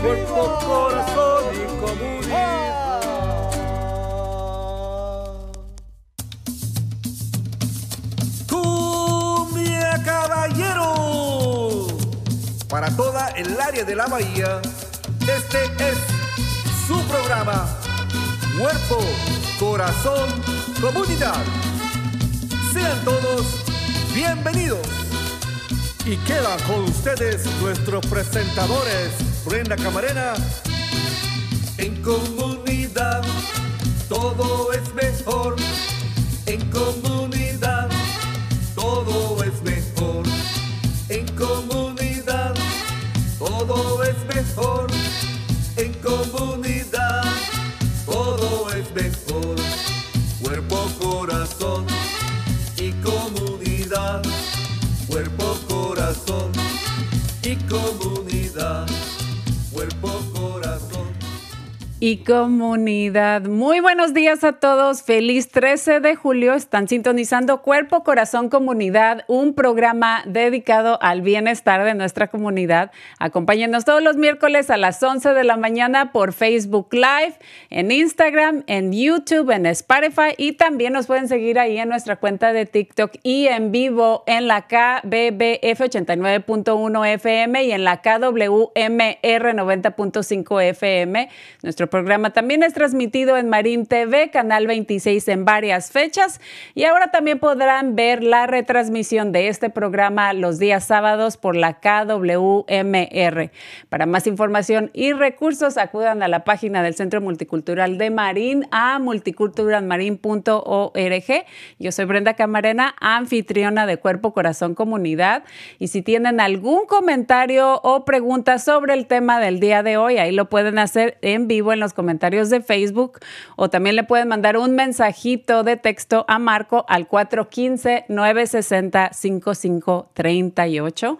Cuerpo, corazón y comunidad. Cumbia Caballero. Para toda el área de la bahía, este es su programa. Cuerpo, corazón, comunidad. Sean todos bienvenidos. Y quedan con ustedes nuestros presentadores, Brenda Camarena. En comunidad todo es mejor. En comunidad todo es mejor. En comunidad todo es mejor. En comunidad todo es mejor. Cuerpo, corazón y comunidad. Cuerpo, corazón y comunidad. Y comunidad. Muy buenos días a todos. Feliz 13 de julio. Están sintonizando Cuerpo, Corazón, Comunidad, un programa dedicado al bienestar de nuestra comunidad. Acompáñenos todos los miércoles a las 11 de la mañana por Facebook Live, en Instagram, en YouTube, en Spotify y también nos pueden seguir ahí en nuestra cuenta de TikTok y en vivo en la KBBF 89.1 FM y en la KWMR 90.5 FM. Nuestro programa también es transmitido en Marín TV, Canal 26 en varias fechas y ahora también podrán ver la retransmisión de este programa los días sábados por la KWMR. Para más información y recursos acudan a la página del Centro Multicultural de Marín a multiculturalmarin.org. Yo soy Brenda Camarena, anfitriona de Cuerpo, Corazón, Comunidad y si tienen algún comentario o pregunta sobre el tema del día de hoy, ahí lo pueden hacer en vivo en los comentarios de Facebook o también le pueden mandar un mensajito de texto a Marco al 415-960-5538.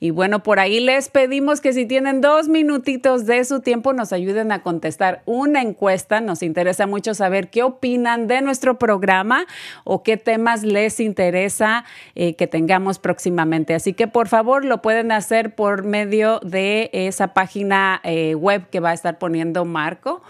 Y bueno, por ahí les pedimos que si tienen dos minutitos de su tiempo nos ayuden a contestar una encuesta. Nos interesa mucho saber qué opinan de nuestro programa o qué temas les interesa eh, que tengamos próximamente. Así que por favor lo pueden hacer por medio de esa página eh, web que va a estar poniendo Marco barco.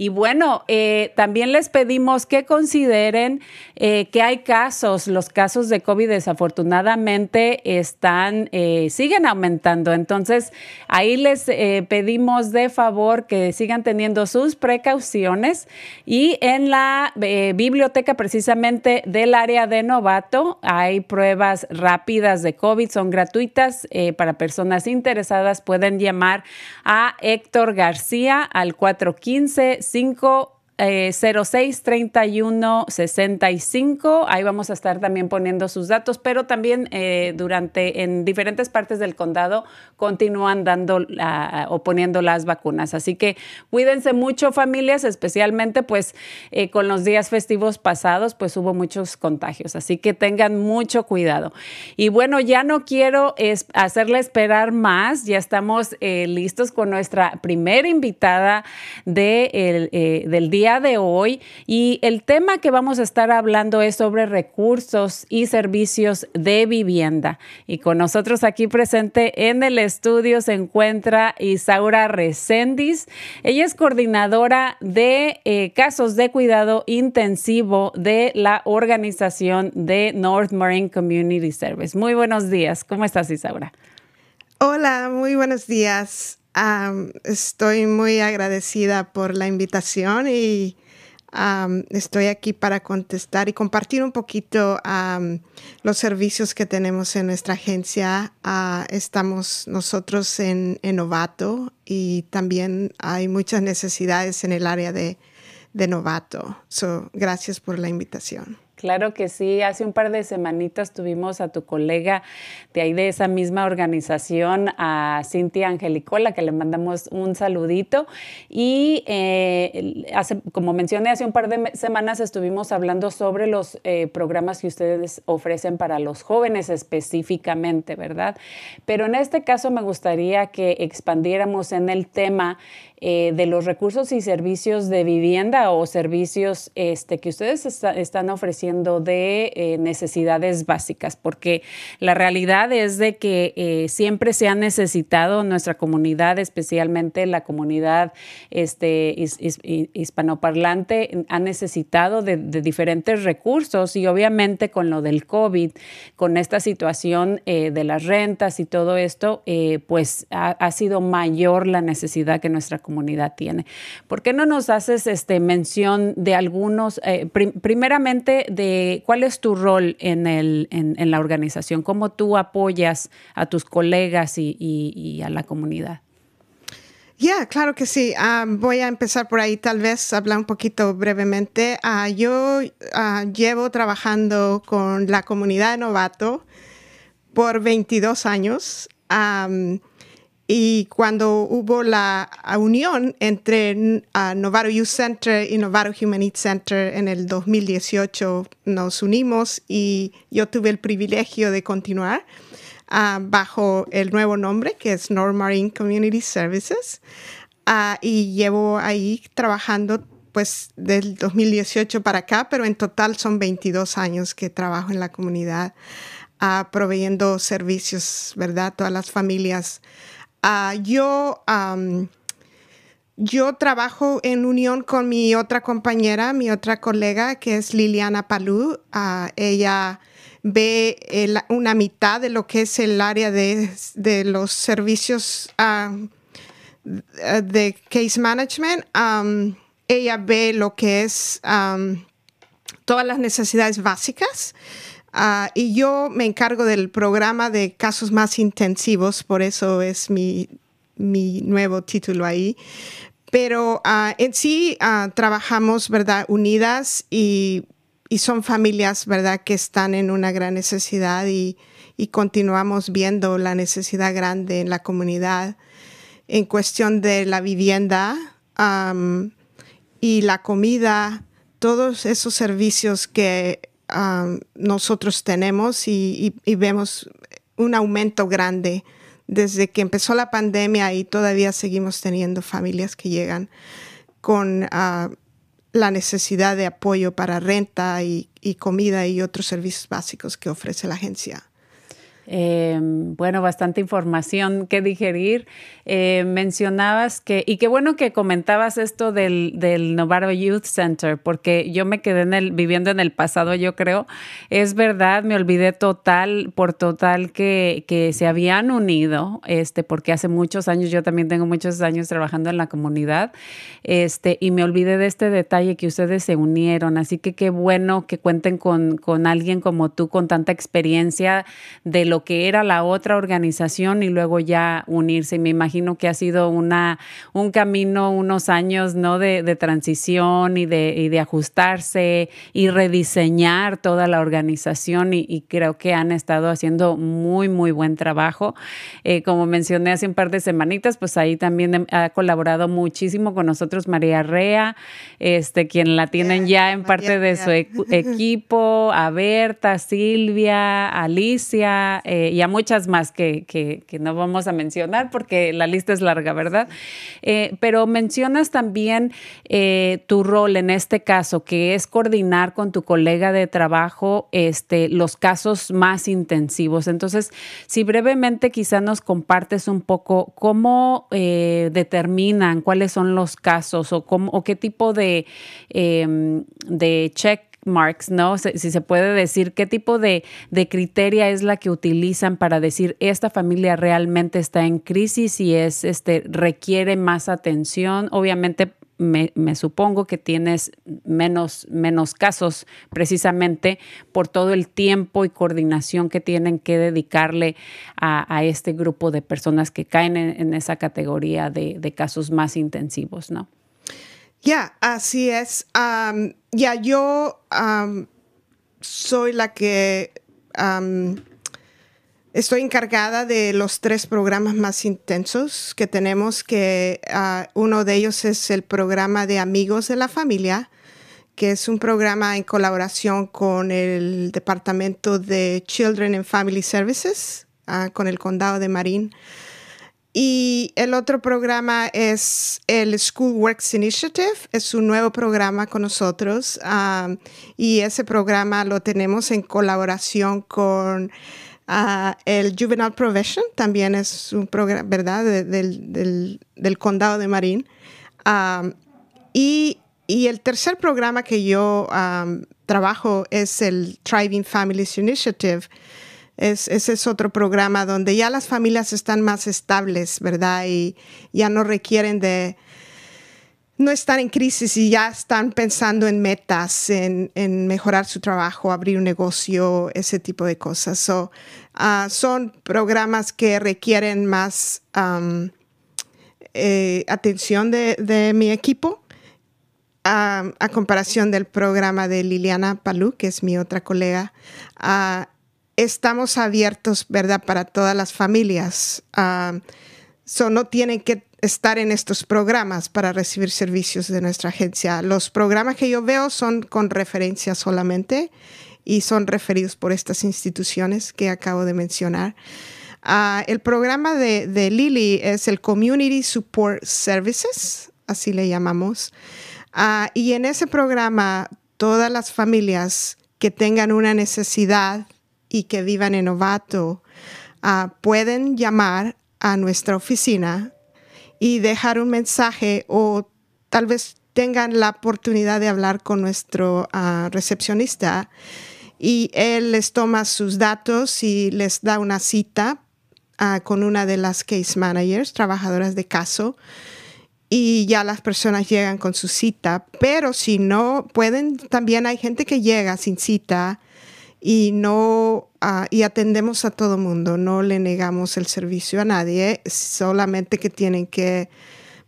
Y bueno, eh, también les pedimos que consideren eh, que hay casos, los casos de COVID desafortunadamente están, eh, siguen aumentando. Entonces, ahí les pedimos de favor que sigan teniendo sus precauciones y en la biblioteca precisamente del área de novato hay pruebas rápidas de COVID, son gratuitas para personas interesadas. Pueden llamar a Héctor García al 415 5 eh, 06 31 65. Ahí vamos a estar también poniendo sus datos, pero también eh, durante en diferentes partes del condado continúan dando o poniendo las vacunas. Así que cuídense mucho, familias, especialmente pues eh, con los días festivos pasados, pues hubo muchos contagios. Así que tengan mucho cuidado. Y bueno, ya no quiero hacerle esperar más. Ya estamos eh, listos con nuestra primera invitada de el, del día de hoy. Y el tema que vamos a estar hablando es sobre recursos y servicios de vivienda. Y con nosotros aquí presente en el estudio se encuentra Isaura Recendis. Ella es coordinadora de eh, casos de cuidado intensivo de la organización de North Marine Community Service. Muy buenos días. ¿Cómo estás, Isaura? Hola, muy buenos días. Am, estoy muy agradecida por la invitación y am, estoy aquí para contestar y compartir un poquito los servicios que tenemos en nuestra agencia. Ah, estamos nosotros en, en Novato y también hay muchas necesidades en el área de, de Novato. So, gracias por la invitación. Claro que sí, hace un par de semanitas tuvimos a tu colega de ahí de esa misma organización, a Cintia Angelicola, que le mandamos un saludito. Y eh, hace, como mencioné, hace un par de semanas estuvimos hablando sobre los eh, programas que ustedes ofrecen para los jóvenes específicamente, ¿verdad? Pero en este caso me gustaría que expandiéramos en el tema eh, de los recursos y servicios de vivienda o servicios este, que ustedes están ofreciendo de eh, necesidades básicas, porque la realidad es de que eh, siempre se ha necesitado nuestra comunidad, especialmente la comunidad este, hispanoparlante, ha necesitado de, diferentes recursos y obviamente con lo del COVID, con esta situación de las rentas y todo esto, pues ha, ha sido mayor la necesidad que nuestra comunidad tiene. ¿Por qué no nos haces este, mención de algunos, eh, primeramente, de cuál es tu rol en, el, en, la organización? ¿Cómo tú apoyas a tus colegas y, a la comunidad? Ya, claro que sí. Ah, voy a empezar por ahí, tal vez hablar un poquito brevemente. Ah, yo ah, llevo trabajando con la comunidad de Novato por 22 años. Y cuando hubo la unión entre uh, Novato Youth Center y Novato Human Needs Center en el 2018, nos unimos y yo tuve el privilegio de continuar uh, bajo el nuevo nombre que es North Marine Community Services. Uh, y llevo ahí trabajando pues del 2018 para acá, pero en total son 22 años que trabajo en la comunidad proveyendo servicios, ¿verdad? Todas las familias Ah, yo, yo trabajo en unión con mi otra compañera, mi otra colega, que es Liliana Palú. Ah, ella ve una mitad de lo que es el área de, los servicios de case management. ella ve lo que es todas las necesidades básicas. Ah, y yo me encargo del programa de casos más intensivos, por eso es mi, mi nuevo título ahí. Pero ah, en sí ah, trabajamos, ¿verdad? Unidas y, y, son familias, ¿verdad? Que están en una gran necesidad y, y continuamos viendo la necesidad grande en la comunidad en cuestión de la vivienda y la comida, todos esos servicios que nosotros tenemos y, vemos un aumento grande desde que empezó la pandemia y todavía seguimos teniendo familias que llegan con ah, la necesidad de apoyo para renta y comida y otros servicios básicos que ofrece la agencia. Em, bueno, bastante información que digerir. Eh, mencionabas que, y qué bueno que comentabas esto del, Novato Youth Center, porque yo me quedé en el, viviendo en el pasado, yo creo. Es verdad, me olvidé total, por total, que, que se habían unido, este, porque hace muchos años, yo también tengo muchos años trabajando en la comunidad, este, y me olvidé de este detalle que ustedes se unieron. Así que qué bueno que cuenten con, con alguien como tú, con tanta experiencia de lo que era la otra organización y luego ya unirse. me imagino que ha sido una, un camino, unos años ¿no? de, transición y de, de, ajustarse y rediseñar toda la organización y, creo que han estado haciendo muy, muy buen trabajo. Eh, como mencioné hace un par de semanitas, pues ahí también ha colaborado muchísimo con nosotros María Rea, este, quien la tienen ya en parte de su equipo, a Berta, Silvia, Alicia, eh, y a muchas más que, que, no vamos a mencionar porque la lista es larga, ¿verdad? Eh, pero mencionas también eh, tu rol en este caso, que es coordinar con tu colega de trabajo este, los casos más intensivos. Entonces, si brevemente quizá nos compartes un poco cómo determinan cuáles son los casos o, cómo, o qué tipo de, em, de check marks, ¿no? Si, se puede decir qué tipo de, de, criteria es la que utilizan para decir esta familia realmente está en crisis y es, este, requiere más atención. Obviamente me, supongo que tienes menos, menos casos precisamente por todo el tiempo y coordinación que tienen que dedicarle a, este grupo de personas que caen en, esa categoría de, de, casos más intensivos, ¿no? Ya, así es. ya, yo soy la que estoy encargada de los tres programas más intensos que tenemos, que ah, uno de ellos es el programa de Amigos de la Familia, que es un programa en colaboración con el Departamento de Children and Family Services, ah, con el Condado de Marín. Y el otro programa es el School Works Initiative, es un nuevo programa con nosotros ah, y ese programa lo tenemos en colaboración con ah, el Juvenile Profession, también es un programa, ¿verdad?, del, del, condado de Marín. y y el tercer programa que yo trabajo es el Thriving Families Initiative. Es, ese es otro programa donde ya las familias están más estables, ¿verdad? Y ya no requieren de, no están en crisis y ya están pensando en metas, en, mejorar su trabajo, abrir un negocio, ese tipo de cosas. So, ah, son programas que requieren más eh, atención de, de, mi equipo a, comparación del programa de Liliana Palú, que es mi otra colega, estamos abiertos, ¿verdad?, para todas las familias. no tienen que estar en estos programas para recibir servicios de nuestra agencia. Los programas que yo veo son con referencia solamente y son referidos por estas instituciones que acabo de mencionar. el programa de, de Lili es el Community Support Services, así le llamamos. Ah, y en ese programa, todas las familias que tengan una necesidad y que vivan en Novato ah, pueden llamar a nuestra oficina y dejar un mensaje o tal vez tengan la oportunidad de hablar con nuestro ah, recepcionista y él les toma sus datos y les da una cita con una de las case managers, trabajadoras de caso, y ya las personas llegan con su cita, pero si no pueden, también hay gente que llega sin cita y no ah, y atendemos a todo mundo, no le negamos el servicio a nadie, solamente que tienen que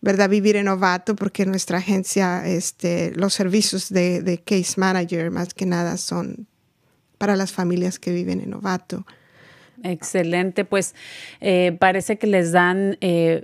verdad vivir en novato porque nuestra agencia este los servicios de, de case manager más que nada son para las familias que viven en novato. Excelente, pues eh, parece que les dan, eh,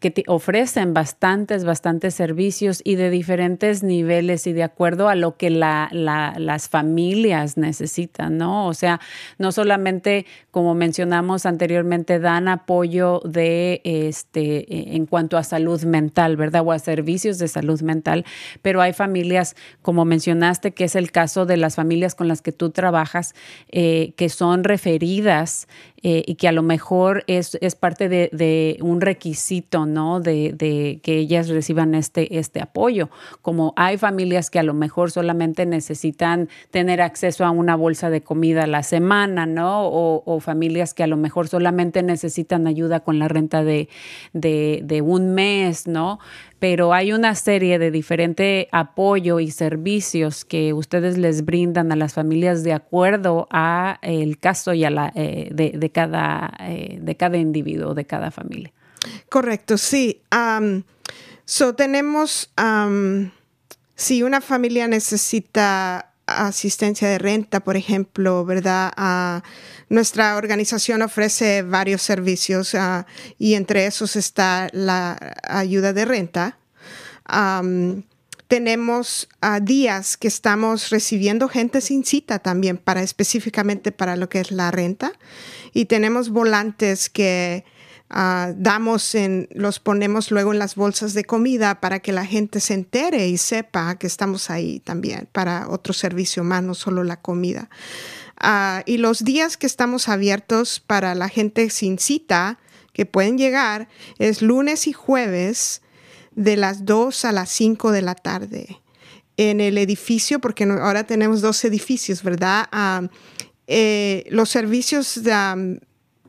que ofrecen bastantes, bastantes servicios y de diferentes niveles y de acuerdo a lo que la, las familias necesitan, ¿no? O sea, no solamente, como mencionamos anteriormente, dan apoyo de, este, en cuanto a salud mental, ¿verdad? O a servicios de salud mental, pero hay familias, como mencionaste, que es el caso de las familias con las que tú trabajas, eh, que son referidas eh, y que a lo mejor es, es parte de, de, un requisito, ¿no? De, que ellas reciban este, este apoyo. Como hay familias que a lo mejor solamente necesitan tener acceso a una bolsa de comida a la semana, ¿no? O, o familias que a lo mejor solamente necesitan ayuda con la renta de, de un mes, ¿no? Pero hay una serie de diferente apoyo y servicios que ustedes les brindan a las familias de acuerdo a el caso y a la, eh, de, cada, eh, de cada individuo, de cada familia. Correcto, sí. so tenemos, si una familia necesita asistencia de renta, por ejemplo, ¿verdad? Uh, nuestra organización ofrece varios servicios uh, y entre esos está la ayuda de renta. Tenemos uh, días que estamos recibiendo gente sin cita también para específicamente para lo que es la renta y tenemos volantes que Ah, damos en, los ponemos luego en las bolsas de comida para que la gente se entere y sepa que estamos ahí también para otro servicio más, no solo la comida. Ah, y los días que estamos abiertos para la gente sin cita, que pueden llegar, es lunes y jueves de las 2 a las 5 de la tarde en el edificio, porque ahora tenemos dos edificios, ¿verdad? Ah, eh, los servicios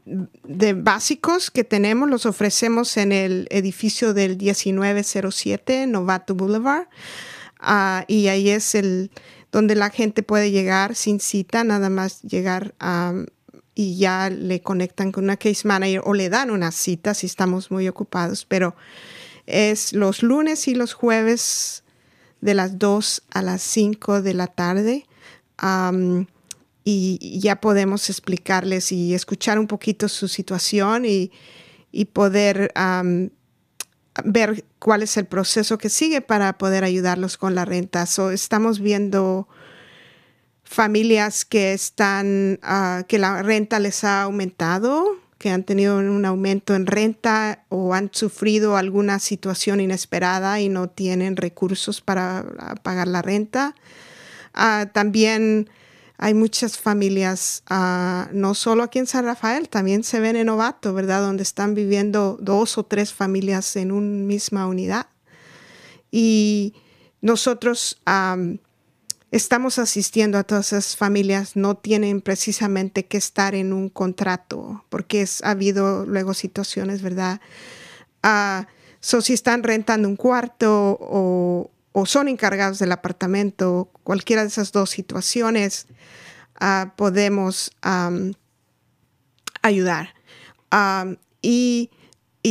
de, básicos que tenemos los ofrecemos en el edificio del 1907 Novato Boulevard. Ah, y ahí es el donde la gente puede llegar sin cita, nada más llegar y ya le conectan con una case manager o le dan una cita si estamos muy ocupados, pero es los lunes y los jueves de las 2 a las 5 de la tarde. y ya podemos explicarles y escuchar un poquito su situación y, poder ver cuál es el proceso que sigue para poder ayudarlos con la renta. estamos viendo familias que están, ah, que la renta les ha aumentado, que han tenido un aumento en renta o han sufrido alguna situación inesperada y no tienen recursos para ah, pagar la renta. Ah, también hay muchas familias, no solo aquí en San Rafael, también se ven en Novato, ¿verdad? Donde están viviendo dos o tres familias en una misma unidad. Y nosotros estamos asistiendo a todas esas familias, no tienen precisamente que estar en un contrato, porque ha habido luego situaciones, ¿verdad? Uh, si están rentando un cuarto o, son encargados del apartamento, cualquiera de esas dos situaciones, uh, podemos ayudar. y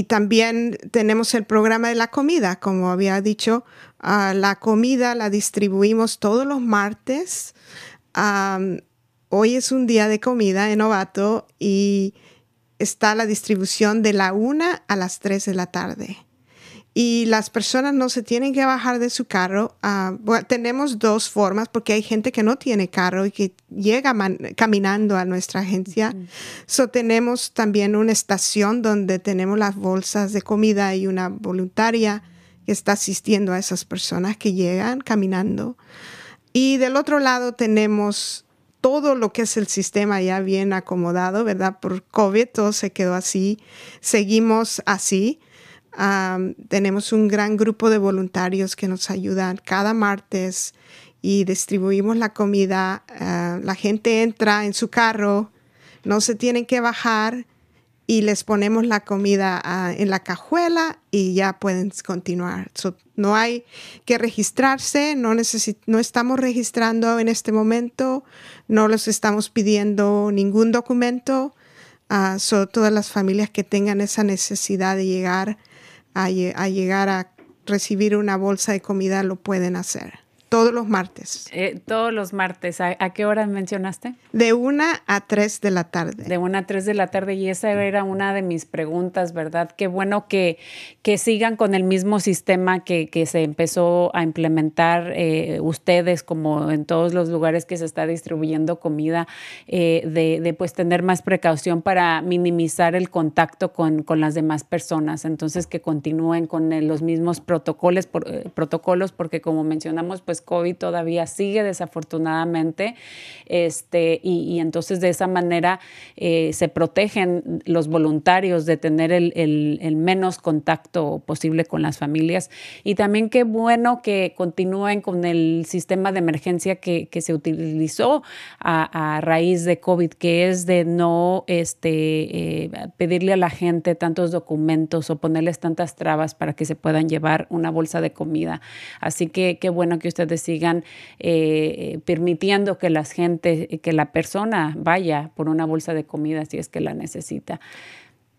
también tenemos el programa de la comida, como había dicho, ah, la comida la distribuimos todos los martes. hoy es un día de comida en Novato y está la distribución de la una a las 3 de la tarde y las personas no se tienen que bajar de su carro. Ah, tenemos dos formas porque hay gente que no tiene carro y que llega caminando a nuestra agencia. So, tenemos también una estación donde tenemos las bolsas de comida y una voluntaria que está asistiendo a esas personas que llegan caminando. Y del otro lado tenemos todo lo que es el sistema ya bien acomodado, ¿verdad? Por COVID todo se quedó así. Seguimos así tenemos un gran grupo de voluntarios que nos ayudan cada martes y distribuimos la comida. Ah, la gente entra en su carro, no se tienen que bajar y les ponemos la comida ah, en la cajuela y ya pueden continuar. no hay que registrarse, no, no estamos registrando en este momento, no les estamos pidiendo ningún documento. Uh, todas las familias que tengan esa necesidad de llegar a, llegar a recibir una bolsa de comida lo pueden hacer. Todos los martes. Eh, todos los martes. ¿A, qué hora mencionaste? De una a tres de la tarde. De una a tres de la tarde. Y esa era una de mis preguntas, ¿verdad? Qué bueno que, que sigan con el mismo sistema que, que se empezó a implementar eh, ustedes, como en todos los lugares que se está distribuyendo comida, eh, de, de, pues tener más precaución para minimizar el contacto con, con las demás personas. Entonces, que continúen con los mismos protocolos, por, protocolos, porque como mencionamos, pues COVID todavía sigue desafortunadamente, este, y, entonces de esa manera eh, se protegen los voluntarios de tener el, menos contacto posible con las familias. Y también qué bueno que continúen con el sistema de emergencia que, se utilizó a, raíz de COVID, que es de no este, eh, pedirle a la gente tantos documentos o ponerles tantas trabas para que se puedan llevar una bolsa de comida. Así que qué bueno que usted sigan eh, permitiendo que la gente, que la persona vaya por una bolsa de comida si es que la necesita.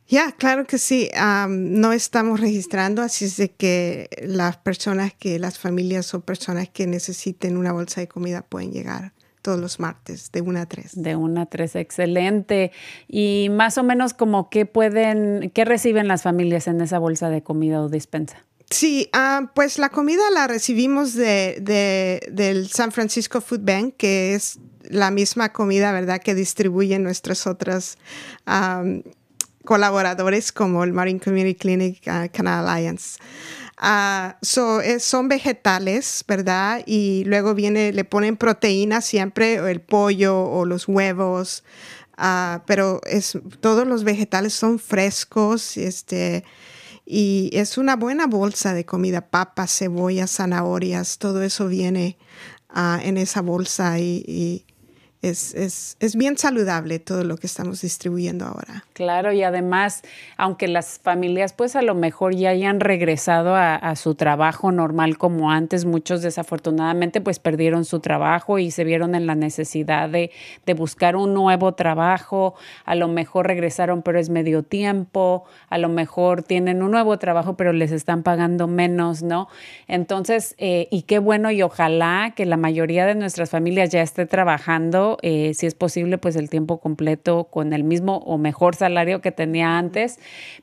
Ya, claro que sí. no estamos registrando, así es de que las personas que, las familias o personas que necesiten una bolsa de comida pueden llegar todos los martes, de 1 a 3. De 1 a 3, excelente. Y más o menos como qué pueden, qué reciben las familias en esa bolsa de comida o dispensa. Sí, ah, pues la comida la recibimos de, del San Francisco Food Bank, que es la misma comida, ¿verdad?, que distribuyen nuestros otros colaboradores como el Marine Community Clinic uh, Canal Alliance. Uh, son vegetales, ¿verdad? Y luego viene, le ponen proteína siempre, el pollo o los huevos, pero es, todos los vegetales son frescos, este, y es una buena bolsa de comida, papas, cebollas, zanahorias, todo eso viene ah, en esa bolsa y, es, es, es, bien saludable todo lo que estamos distribuyendo ahora. Claro, y además, aunque las familias pues a lo mejor ya hayan regresado a, su trabajo normal como antes, muchos desafortunadamente pues perdieron su trabajo y se vieron en la necesidad de, de buscar un nuevo trabajo, a lo mejor regresaron pero es medio tiempo, a lo mejor tienen un nuevo trabajo pero les están pagando menos, ¿no? Entonces, eh, y qué bueno y ojalá que la mayoría de nuestras familias ya esté trabajando eh, si es posible, pues el tiempo completo con el mismo o mejor salario que tenía antes.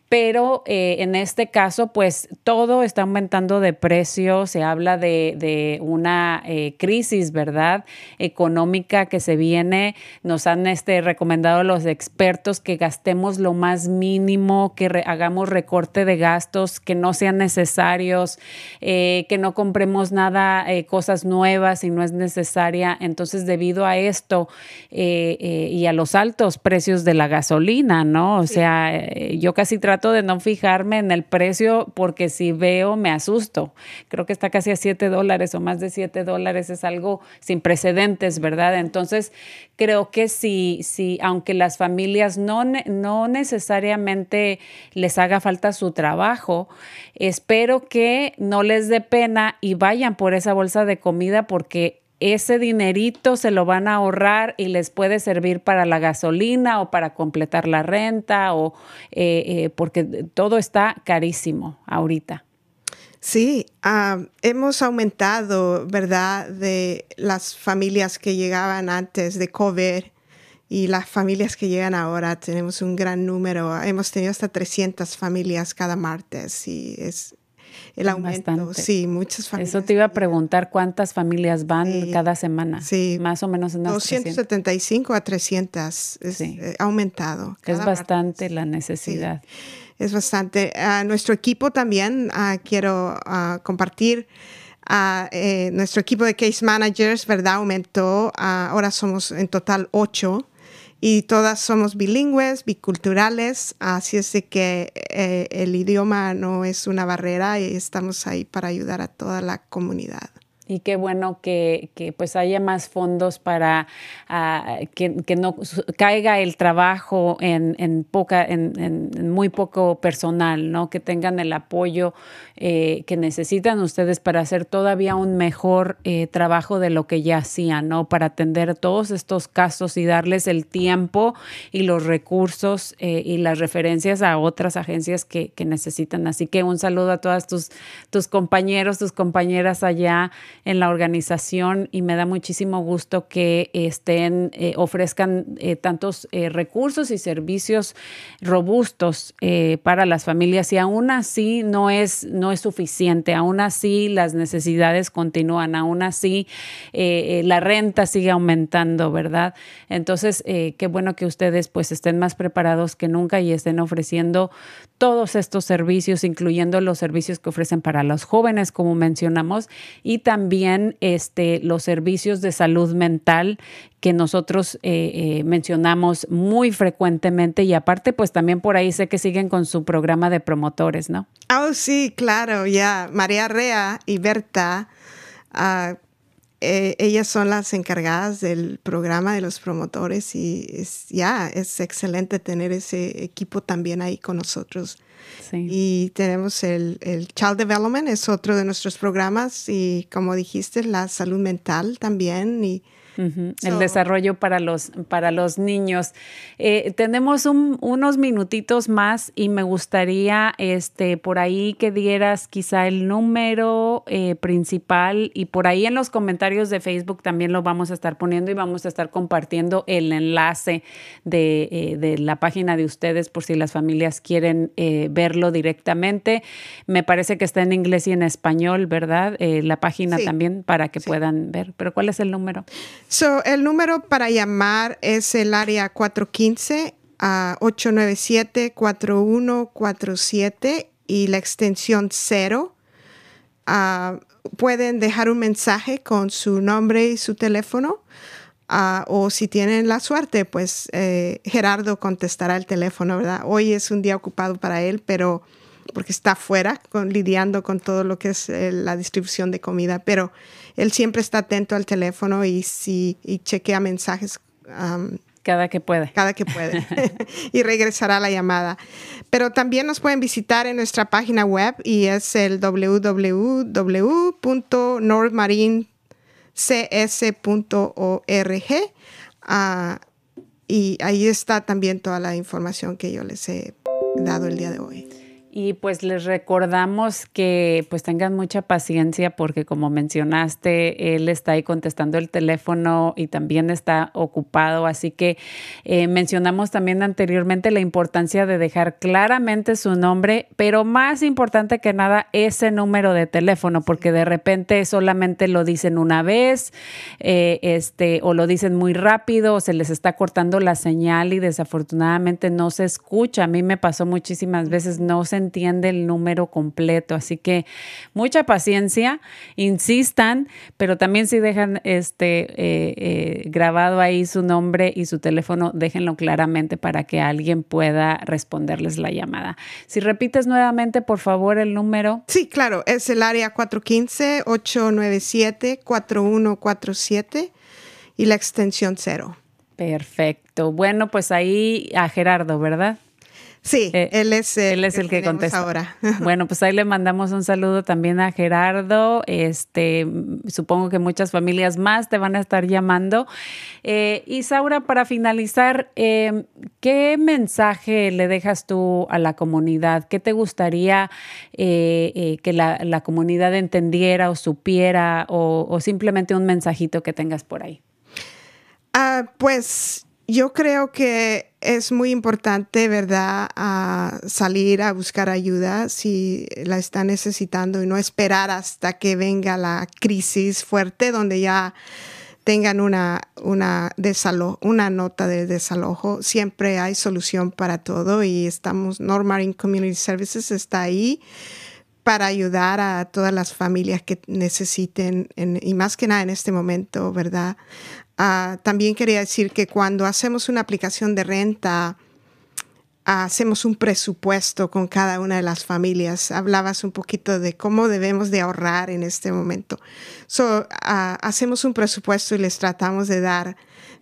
Pero eh, en este caso, pues todo está aumentando de precio. Se habla de, una eh, crisis, ¿verdad? Económica que se viene. Nos han este, recomendado los expertos que gastemos lo más mínimo, que hagamos recorte de gastos que no sean necesarios, que no compremos nada, cosas nuevas si no es necesaria. Entonces, debido a esto y a los altos precios de la gasolina, ¿no? O sea, yo casi trato trato de no fijarme en el precio porque si veo me asusto. Creo que está casi a 7 dólares o más de 7 dólares. Es algo sin precedentes, ¿verdad? Entonces, creo que si, si aunque las familias no, no necesariamente les haga falta su trabajo, espero que no les dé pena y vayan por esa bolsa de comida porque ese dinerito se lo van a ahorrar y les puede servir para la gasolina o para completar la renta o eh, eh, porque todo está carísimo ahorita. Sí, ah, hemos aumentado, ¿verdad?, de las familias que llegaban antes de COVID y las familias que llegan ahora. Tenemos un gran número. Hemos tenido hasta 300 familias cada martes y es el aumento. Sí, muchas familias. Eso te iba a preguntar cuántas familias van cada semana. Sí. Más o menos en 275 a 300. Es eh, aumentado. Es bastante la necesidad. es bastante. nuestro equipo también ah, quiero ah, compartir. Uh, nuestro equipo de case managers, ¿verdad? Aumentó. ahora somos en total ocho y todas somos bilingües, biculturales, así es de que eh, el idioma no es una barrera y estamos ahí para ayudar a toda la comunidad. Y qué bueno que, que pues haya más fondos para ah, que, que, no caiga el trabajo en, en poca, en, en, muy poco personal, ¿no? Que tengan el apoyo eh, que necesitan ustedes para hacer todavía un mejor eh, trabajo de lo que ya hacían, ¿no? Para atender todos estos casos y darles el tiempo y los recursos eh, y las referencias a otras agencias que, que necesitan. Así que un saludo a todas tus, tus compañeros, tus compañeras allá en la organización y me da muchísimo gusto que estén, eh, ofrezcan eh, tantos eh, recursos y servicios robustos para las familias. Y aún así no es, no es suficiente, aún así las necesidades continúan, aún así la renta sigue aumentando, ¿verdad? Entonces, qué bueno que ustedes pues estén más preparados que nunca y estén ofreciendo todos estos servicios, incluyendo los servicios que ofrecen para los jóvenes, como mencionamos, y también este, los servicios de salud mental que nosotros eh, eh, mencionamos muy frecuentemente y aparte, pues también por ahí sé que siguen con su programa de promotores, ¿no? Oh, sí, claro, ya. María Rea y Berta. Uh, ellas son las encargadas del programa de los promotores y es, ya es excelente tener ese equipo también ahí con nosotros. Y tenemos el, el, Child Development, es otro de nuestros programas y como dijiste, la salud mental también y el desarrollo para los, para los niños. Eh, tenemos unos minutitos más y me gustaría este, por ahí que dieras quizá el número eh, principal y por ahí en los comentarios de Facebook también lo vamos a estar poniendo y vamos a estar compartiendo el enlace de, eh, de la página de ustedes por si las familias quieren verlo directamente. Me parece que está en inglés y en español, ¿verdad? la página también para que puedan ver. Pero ¿cuál es el número? So, el número para llamar es el área 415 a 897-4147 y la extensión 0. Ah, pueden dejar un mensaje con su nombre y su teléfono. Ah, o si tienen la suerte, pues eh, Gerardo contestará el teléfono, ¿verdad? Hoy es un día ocupado para él, pero porque está afuera lidiando con todo lo que es eh, la distribución de comida, pero él siempre está atento al teléfono y, si, y chequea mensajes. cada que puede. Cada que puede. y regresará la llamada. Pero también nos pueden visitar en nuestra página web y es el www.nordmarinecs.org. Ah, y ahí está también toda la información que yo les he dado el día de hoy. Y pues les recordamos que pues tengan mucha paciencia porque como mencionaste, él está ahí contestando el teléfono y también está ocupado. Así que eh, mencionamos también anteriormente la importancia de dejar claramente su nombre, pero más importante que nada ese número de teléfono, porque de repente solamente lo dicen una vez, eh, este, o lo dicen muy rápido, o se les está cortando la señal y desafortunadamente no se escucha. A mí me pasó muchísimas veces, no se entiende el número completo. Así que mucha paciencia, insistan, pero también si dejan este eh, eh, grabado ahí su nombre y su teléfono, déjenlo claramente para que alguien pueda responderles la llamada. Si repites nuevamente, por favor, el número. Sí, claro, es el área 415-897-4147 y la extensión cero. Perfecto. Bueno, pues ahí a Gerardo, ¿verdad? Sí, eh, él es, él es el que contesta ahora. Bueno, pues ahí le mandamos un saludo también a Gerardo. Este, supongo que muchas familias más te van a estar llamando. Eh, y Saura, para finalizar, eh, ¿qué mensaje le dejas tú a la comunidad? ¿Qué te gustaría que la, comunidad entendiera o supiera o, simplemente un mensajito que tengas por ahí? Ah, pues yo creo que es muy importante, ¿verdad?, salir a buscar ayuda si la está necesitando y no esperar hasta que venga la crisis fuerte donde ya tengan una, una, una nota de desalojo. Siempre hay solución para todo y estamos, Normal Community Services está ahí para ayudar a todas las familias que necesiten, y más que nada en este momento, ¿verdad? Ah, también quería decir que cuando hacemos una aplicación de renta, hacemos un presupuesto con cada una de las familias. Hablabas un poquito de cómo debemos de ahorrar en este momento. So, ah, hacemos un presupuesto y les tratamos de dar,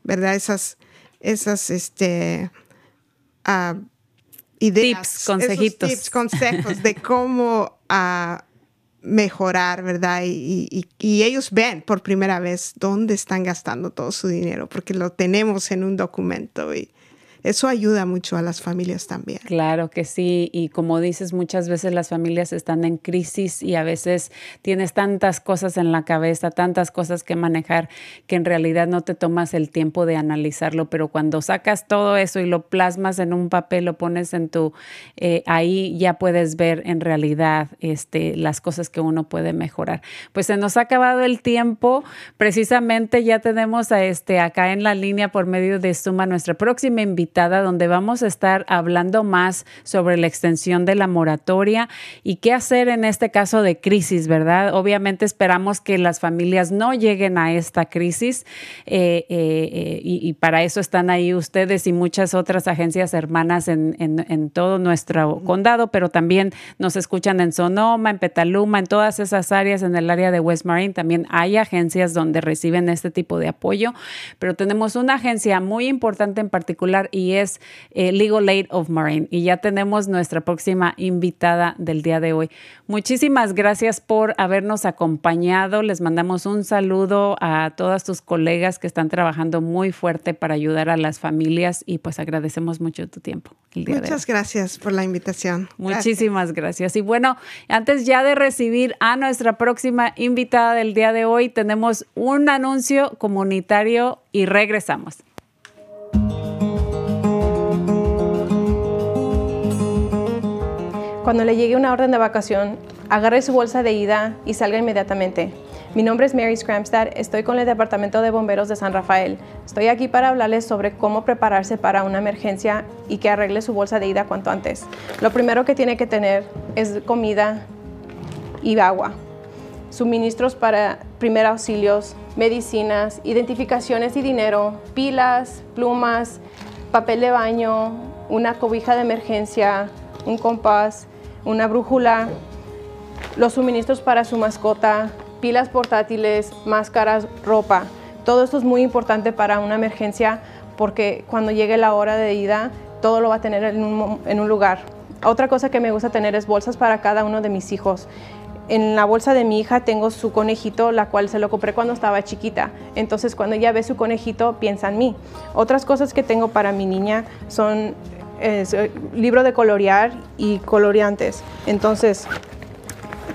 ¿verdad? Esas, esas, este, uh, ideas. Tips, consejitos. tips, consejos de cómo mejorar, ¿verdad? Y, ellos ven por primera vez dónde están gastando todo su dinero, porque lo tenemos en un documento y, eso ayuda mucho a las familias también. Claro que sí, y como dices, muchas veces las familias están en crisis y a veces tienes tantas cosas en la cabeza, tantas cosas que manejar, que en realidad no te tomas el tiempo de analizarlo, pero cuando sacas todo eso y lo plasmas en un papel, lo pones en tu, eh, ahí ya puedes ver en realidad este, las cosas que uno puede mejorar. Pues se nos ha acabado el tiempo, precisamente ya tenemos a este, acá en la línea por medio de Suma nuestra próxima invitada donde vamos a estar hablando más sobre la extensión de la moratoria y qué hacer en este caso de crisis, ¿verdad? Obviamente esperamos que las familias no lleguen a esta crisis eh, eh, eh, y, para eso están ahí ustedes y muchas otras agencias hermanas en, en todo nuestro condado, pero también nos escuchan en Sonoma, en Petaluma, en todas esas áreas, en el área de West Marine. También hay agencias donde reciben este tipo de apoyo, pero tenemos una agencia muy importante en particular y es eh, Legal Aid of Marine. Y ya tenemos nuestra próxima invitada del día de hoy. Muchísimas gracias por habernos acompañado. Les mandamos un saludo a todas tus colegas que están trabajando muy fuerte para ayudar a las familias y pues agradecemos mucho tu tiempo. Muchas gracias por la invitación. Muchísimas gracias. Y bueno, antes ya de recibir a nuestra próxima invitada del día de hoy, tenemos un anuncio comunitario y regresamos. Cuando le llegue una orden de vacación, agarre su bolsa de ida y salga inmediatamente. Mi nombre es Mary Scramstad, estoy con el Departamento de Bomberos de San Rafael. Estoy aquí para hablarles sobre cómo prepararse para una emergencia y que arregle su bolsa de ida cuanto antes. Lo primero que tiene que tener es comida y agua, suministros para primeros auxilios, medicinas, identificaciones y dinero, pilas, plumas, papel de baño, una cobija de emergencia, un compás, una brújula, los suministros para su mascota, pilas portátiles, máscaras, ropa. Todo esto es muy importante para una emergencia porque cuando llegue la hora de ida, todo lo va a tener en un, lugar. Otra cosa que me gusta tener es bolsas para cada uno de mis hijos. En la bolsa de mi hija tengo su conejito, la cual se lo compré cuando estaba chiquita. Entonces, cuando ella ve su conejito, piensa en mí. Otras cosas que tengo para mi niña son eh, libro de colorear y coloreantes. Entonces,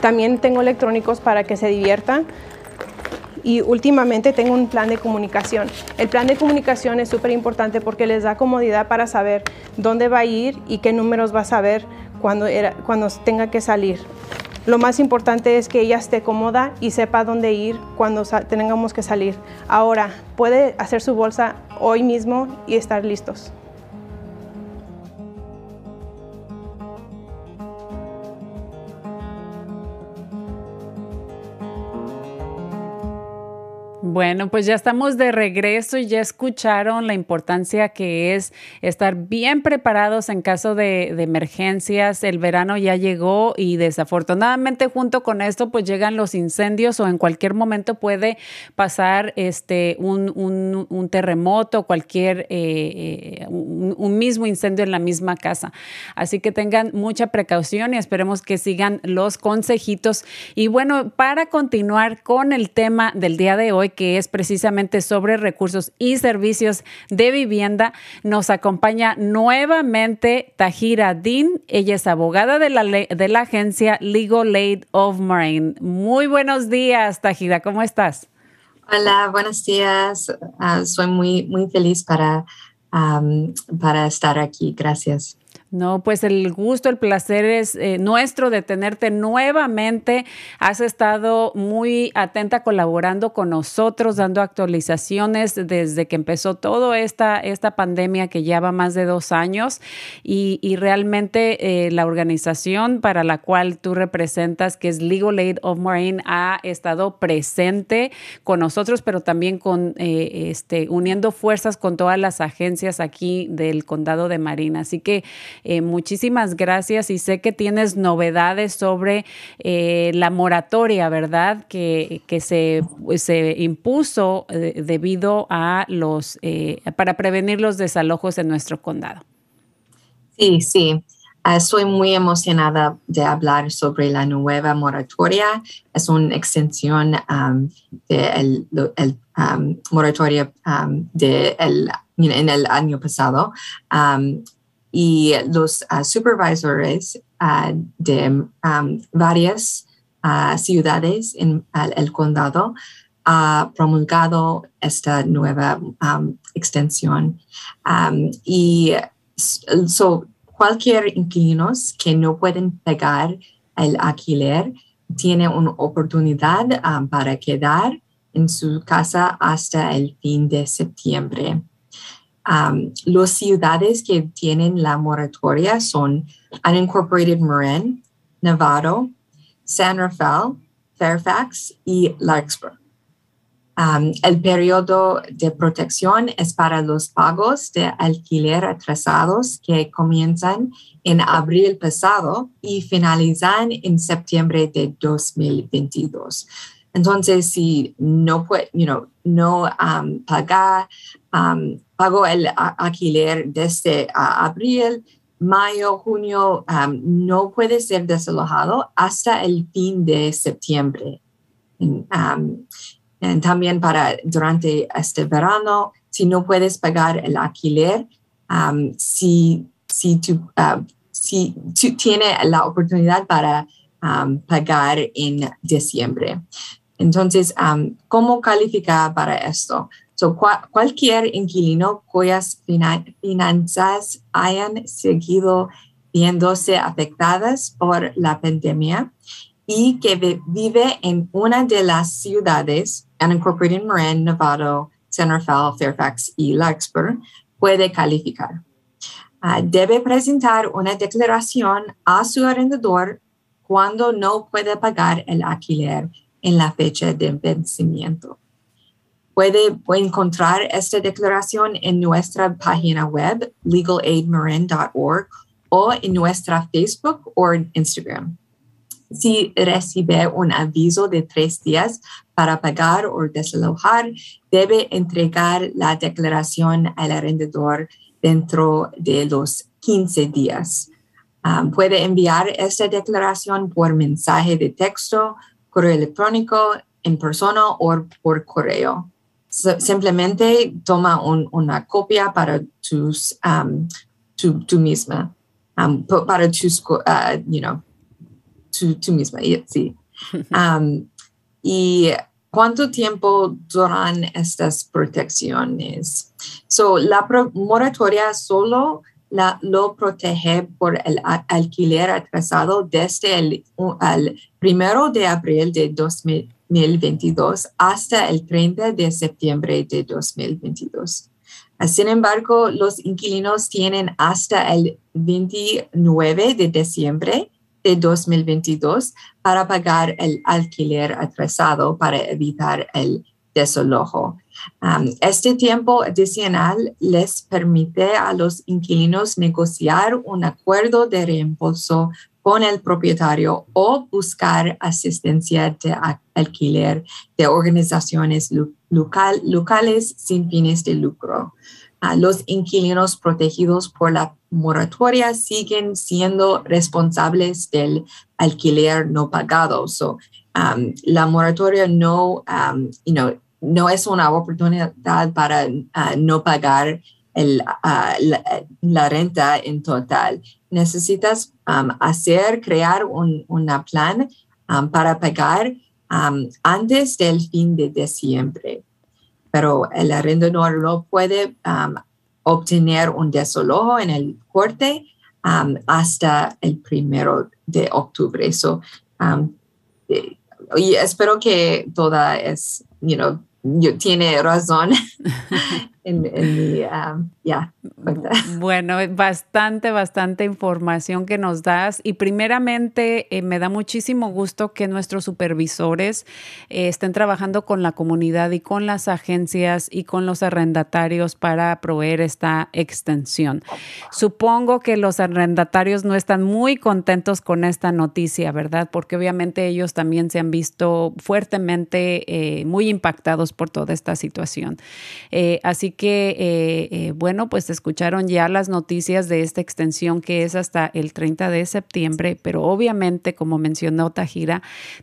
también tengo electrónicos para que se diviertan y últimamente tengo un plan de comunicación. El plan de comunicación es súper importante porque les da comodidad para saber dónde va a ir y qué números va a saber cuando, cuando tenga que salir. Lo más importante es que ella esté cómoda y sepa dónde ir cuando tengamos que salir. Ahora, puede hacer su bolsa hoy mismo y estar listos. Bueno, pues ya estamos de regreso y ya escucharon la importancia que es estar bien preparados en caso de, emergencias. El verano ya llegó y desafortunadamente junto con esto pues llegan los incendios o en cualquier momento puede pasar este, un, terremoto, cualquier, eh, eh, un, mismo incendio en la misma casa. Así que tengan mucha precaución y esperemos que sigan los consejitos. Y bueno, para continuar con el tema del día de hoy, que es precisamente sobre recursos y servicios de vivienda. Nos acompaña nuevamente Tajira Dean. Ella es abogada de la, de la agencia Legal Aid of Marine. Muy buenos días, Tajira. ¿Cómo estás? Hola, buenos días. Ah, soy muy, muy feliz para, para estar aquí. Gracias. No, pues el gusto, el placer es eh, nuestro de tenerte nuevamente. Has estado muy atenta colaborando con nosotros, dando actualizaciones desde que empezó toda esta, esta pandemia que lleva más de dos años y, realmente eh, la organización para la cual tú representas, que es Legal Aid of Marine, ha estado presente con nosotros, pero también con eh, este, uniendo fuerzas con todas las agencias aquí del condado de Marina. Así que eh, muchísimas gracias y sé que tienes novedades sobre eh, la moratoria, ¿verdad? Que, que se, se impuso eh, debido a los, para prevenir los desalojos en nuestro condado. Sí, sí. Estoy muy emocionada de hablar sobre la nueva moratoria. Es una extensión um, de el, um, moratoria um, de el, en el año pasado y los uh, supervisores uh, de um, varias ciudades en el condado ha promulgado esta nueva extensión. Y so, cualquier inquilinos que no pueden pagar el alquiler tiene una oportunidad para quedar en su casa hasta el fin de septiembre. Um, las ciudades que tienen la moratoria son Unincorporated Marin, Nevada, San Rafael, Fairfax y Larkspur. Um, el periodo de protección es para los pagos de alquiler atrasados que comienzan en abril pasado y finalizan en septiembre de 2022. Entonces, si no puede, no um, paga, um, pagó el alquiler desde abril, mayo, junio, um, no puede ser desalojado hasta el fin de septiembre. también para durante este verano, si no puedes pagar el alquiler, si, si, tú, uh, si tú tienes la oportunidad para pagar en diciembre. Entonces, ¿cómo califica para esto? Cualquier inquilino cuyas finanzas hayan seguido viéndose afectadas por la pandemia y que vive en una de las ciudades, unincorporated Marin, Nevada, San Rafael, Fairfax y Larkspur, puede calificar. Ah, debe presentar una declaración a su arrendador cuando no puede pagar el alquiler en la fecha de vencimiento. Puede, encontrar esta declaración en nuestra página web legalaidmarin.org o en nuestra Facebook o Instagram. Si recibe un aviso de tres días para pagar o desalojar, debe entregar la declaración al arrendador dentro de los 15 días. Um, puede enviar esta declaración por mensaje de texto, correo electrónico, en persona o por correo. Simplemente toma una copia para tus, um, tú, misma, um, para tus, uh, you know, tú, misma, sí. Um, y cuánto tiempo duran estas protecciones. So, la moratoria solo la, lo protege por el alquiler atrasado desde el, el primero de abril de 2022 hasta el 30 de septiembre de 2022. Sin embargo, los inquilinos tienen hasta el 29 de diciembre de 2022 para pagar el alquiler atrasado para evitar el desalojo. este tiempo adicional les permite a los inquilinos negociar un acuerdo de reembolso con el propietario o buscar asistencia de alquiler de organizaciones locales sin fines de lucro. los inquilinos protegidos por la moratoria siguen siendo responsables del alquiler no pagado. So, um, la moratoria no, um, no es una oportunidad para uh, no pagar el, uh, la, renta en total. Necesitas um, hacer, crear un una plan para pagar antes del fin de diciembre. Pero el arrendador no puede obtener un desalojo en el corte um, hasta el primero de octubre. So, um, y espero que toda es, you know, tiene razón en, mi, um, Bueno, bastante, bastante información que nos das y primeramente eh, me da muchísimo gusto que nuestros supervisores eh, estén trabajando con la comunidad y con las agencias y con los arrendatarios para proveer esta extensión. Supongo que los arrendatarios no están muy contentos con esta noticia, ¿verdad? Porque obviamente ellos también se han visto fuertemente eh, muy impactados por toda esta situación. así que, bueno, pues escucharon ya las noticias de esta extensión que es hasta el 30 de septiembre, pero obviamente, como mencionó Tajira,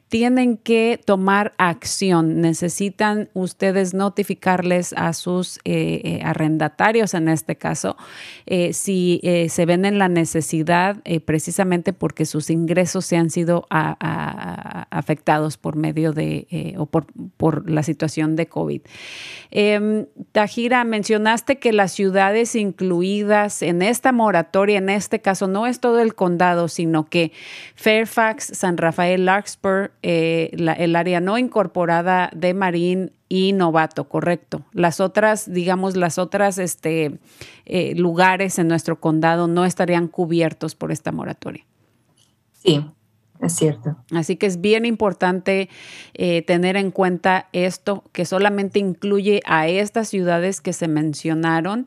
tienen que tomar acción. Necesitan ustedes notificarles a sus eh, eh, arrendatarios, en este caso, eh, si se ven en la necesidad, precisamente porque sus ingresos se han sido afectados por medio de o por, por la situación de COVID. Em, Mencionaste que las ciudades incluidas en esta moratoria, en este caso no es todo el condado, sino que Fairfax, San Rafael, Larkspur, eh, el área no incorporada de Marín y Novato, correcto. Las otras, digamos, las otras este, eh, lugares en nuestro condado no estarían cubiertos por esta moratoria. Sí, es cierto. Así que es bien importante eh, tener en cuenta esto, que solamente incluye a estas ciudades que se mencionaron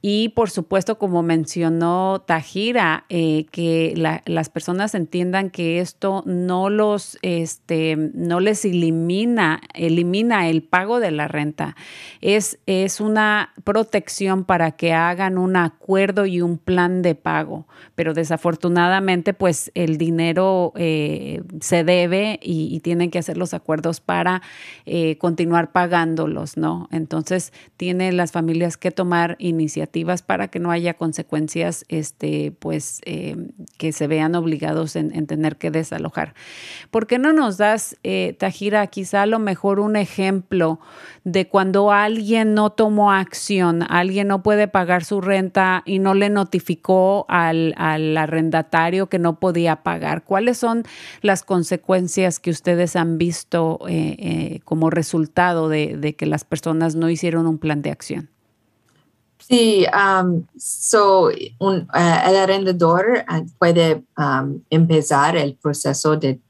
y por supuesto, como mencionó Tajira, eh, que las personas entiendan que esto no los, este, no les elimina, elimina el pago de la renta. Es, es una protección para que hagan un acuerdo y un plan de pago. Pero desafortunadamente, pues el dinero eh, se debe y, tienen que hacer los acuerdos para eh, continuar pagándolos, ¿no? Entonces, tienen las familias que tomar iniciativas para que no haya consecuencias, este, pues, eh, que se vean obligados en, tener que desalojar. ¿Por qué no nos das, eh, Tajira, quizá a lo mejor un ejemplo de cuando alguien no tomó acción, alguien no puede pagar su renta y no le notificó al, arrendatario que no podía pagar? ¿Cuáles son las consecuencias que ustedes han visto eh, como resultado de que las personas no hicieron un plan de acción? Sí, um, so un, uh, el arrendador uh, puede um, empezar el proceso de,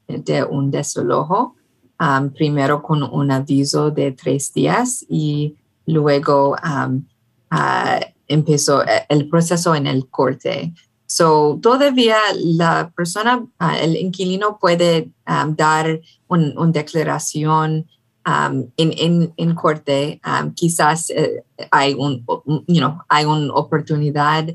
un desalojo um, primero con un aviso de tres días y luego um, uh, empezó eh, el proceso en el corte. So, todavía la persona, el inquilino puede um, dar una un declaración um, en, en, en, corte, um, quizás uh, hay, un, you know, hay una oportunidad,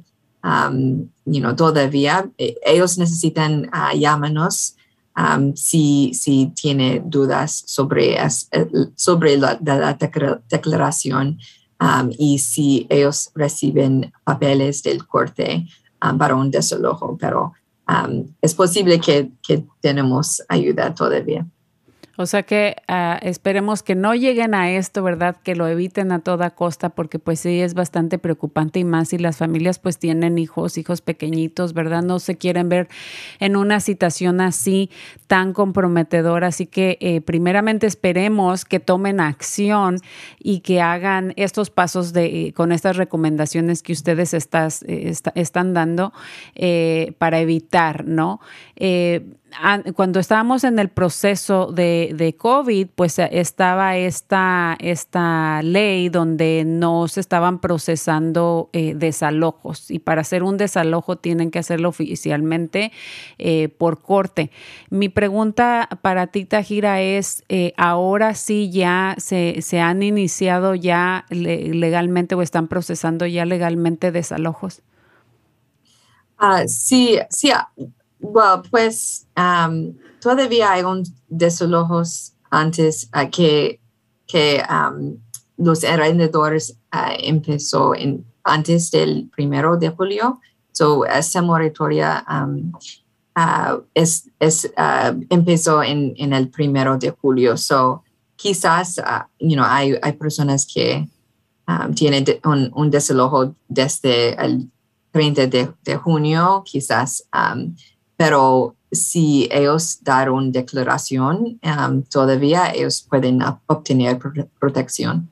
um, you know, todavía. Eh, ellos necesitan uh, llámanos um, si, si tiene dudas sobre, eh, sobre la, la declaración y si ellos reciben papeles del corte. para un desalojo, pero es posible que, que tenemos ayuda todavía. O sea que uh, esperemos que no lleguen a esto, ¿verdad? Que lo eviten a toda costa porque pues sí es bastante preocupante y más si las familias pues tienen hijos, hijos pequeñitos, ¿verdad? No se quieren ver en una situación así tan comprometedora. Así que eh, primeramente esperemos que tomen acción y que hagan estos pasos de, con estas recomendaciones que ustedes estás, eh, está, están dando eh, para evitar, ¿no? Cuando estábamos en el proceso de, COVID, pues eh, estaba esta, esta ley donde no se estaban procesando eh, desalojos y para hacer un desalojo tienen que hacerlo oficialmente eh, por corte. Mi pregunta para ti, Tajira, es, ¿ahora sí ya se, se han iniciado ya legalmente o están procesando ya legalmente desalojos? Uh, sí, sí, bueno, pues um, todavía hay un desalojos antes uh, que, que um, los arrendadores uh, empezó en, antes del primero de julio. So, esa moratoria um, uh, es, es, empezó en, en, el primero de julio. So, quizás, you know, hay, hay personas que um, tienen un, un, desalojo desde el 30 de, de junio, quizás um, pero si ellos dan declaración, um, todavía ellos pueden obtener protección.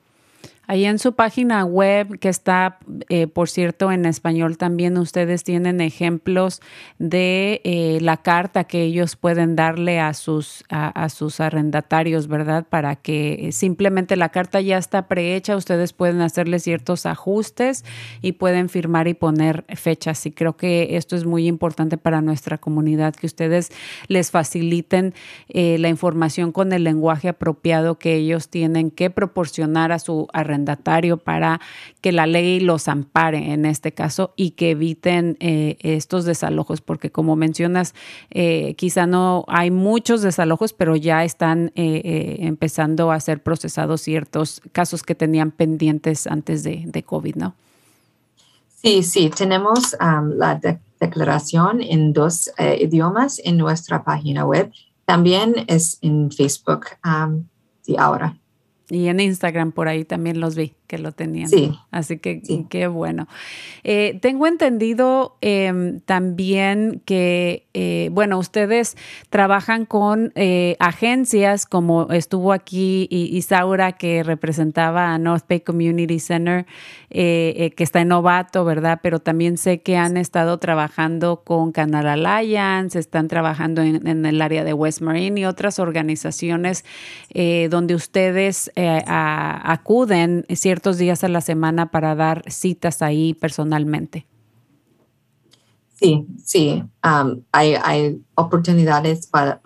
Ahí en su página web, que está, eh, por cierto, en español también, ustedes tienen ejemplos de eh, la carta que ellos pueden darle a sus, a, sus arrendatarios, ¿verdad? Para que simplemente la carta ya está prehecha, ustedes pueden hacerle ciertos ajustes y pueden firmar y poner fechas. Y creo que esto es muy importante para nuestra comunidad, que ustedes les faciliten eh, la información con el lenguaje apropiado que ellos tienen que proporcionar a su arrendatario arrendatario para que la ley los ampare en este caso y que eviten eh, estos desalojos, porque como mencionas, eh, quizá no hay muchos desalojos, pero ya están eh, empezando a ser procesados ciertos casos que tenían pendientes antes de, COVID, ¿no? Sí, sí, tenemos um, la declaración en dos idiomas en nuestra página web. También es en Facebook um, sí, ahora. Y en Instagram por ahí también los vi que lo tenían. Sí. Así que qué bueno. Eh, tengo entendido em, también que, eh, bueno, ustedes trabajan con eh, agencias como estuvo aquí Isaura que representaba a North Bay Community Center, que está en Novato, ¿verdad? Pero también sé que han estado trabajando con Canal Alliance, están trabajando en, en el área de West Marine y otras organizaciones donde ustedes acuden días a la semana para dar citas ahí personalmente. Sí, sí. Um, hay, oportunidades para,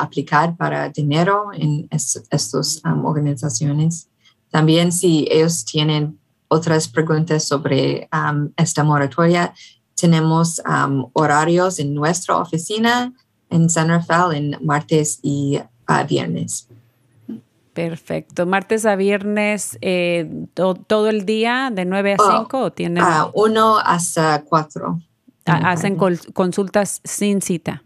aplicar para dinero en estas um, organizaciones. También si ellos tienen otras preguntas sobre um, esta moratoria, tenemos horarios en nuestra oficina en San Rafael en martes y uh, viernes. Perfecto. ¿Martes a viernes eh, todo el día de 9 a 5 o tienen? Uh, uno hasta 4. Ah, ¿Hacen consultas sin cita?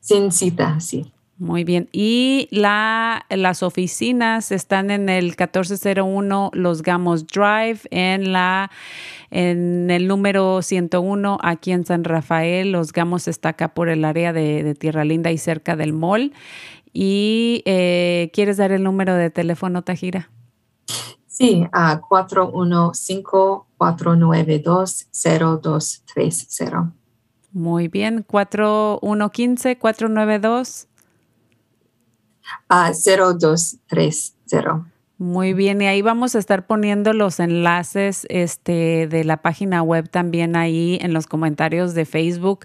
Sin cita, sí. Muy bien. Y la, las oficinas están en el 1401 Los Gamos Drive, en, la, en el número 101 aquí en San Rafael. Los Gamos está acá por el área de, de Tierra Linda y cerca del mall. ¿Y eh, quieres dar el número de teléfono, Tajira? Sí, a 415-492-0230. Muy bien, 4115-492. A 0230. Muy bien, y ahí vamos a estar poniendo los enlaces este, de la página web también ahí en los comentarios de Facebook.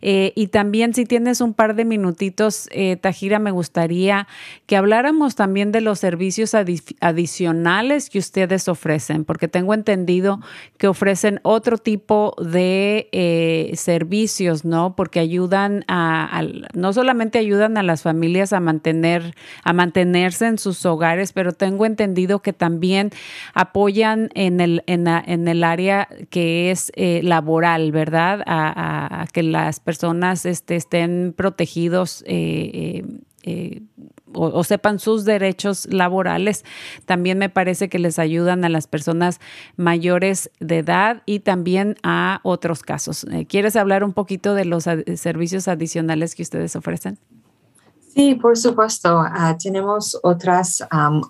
Eh, y también si tienes un par de minutitos, eh, Tajira, me gustaría que habláramos también de los servicios adicionales que ustedes ofrecen, porque tengo entendido que ofrecen otro tipo de eh, servicios, ¿no? Porque ayudan a, no solamente ayudan a las familias a mantener, a mantenerse en sus hogares, pero tengo entendido que también apoyan en el, en, el área que es eh, laboral, ¿verdad? A, que las personas este, estén protegidos. Eh, eh, o, sepan sus derechos laborales. También me parece que les ayudan a las personas mayores de edad y también a otros casos. ¿Quieres hablar un poquito de los servicios adicionales que ustedes ofrecen? Sí, por supuesto. Ah, tenemos otros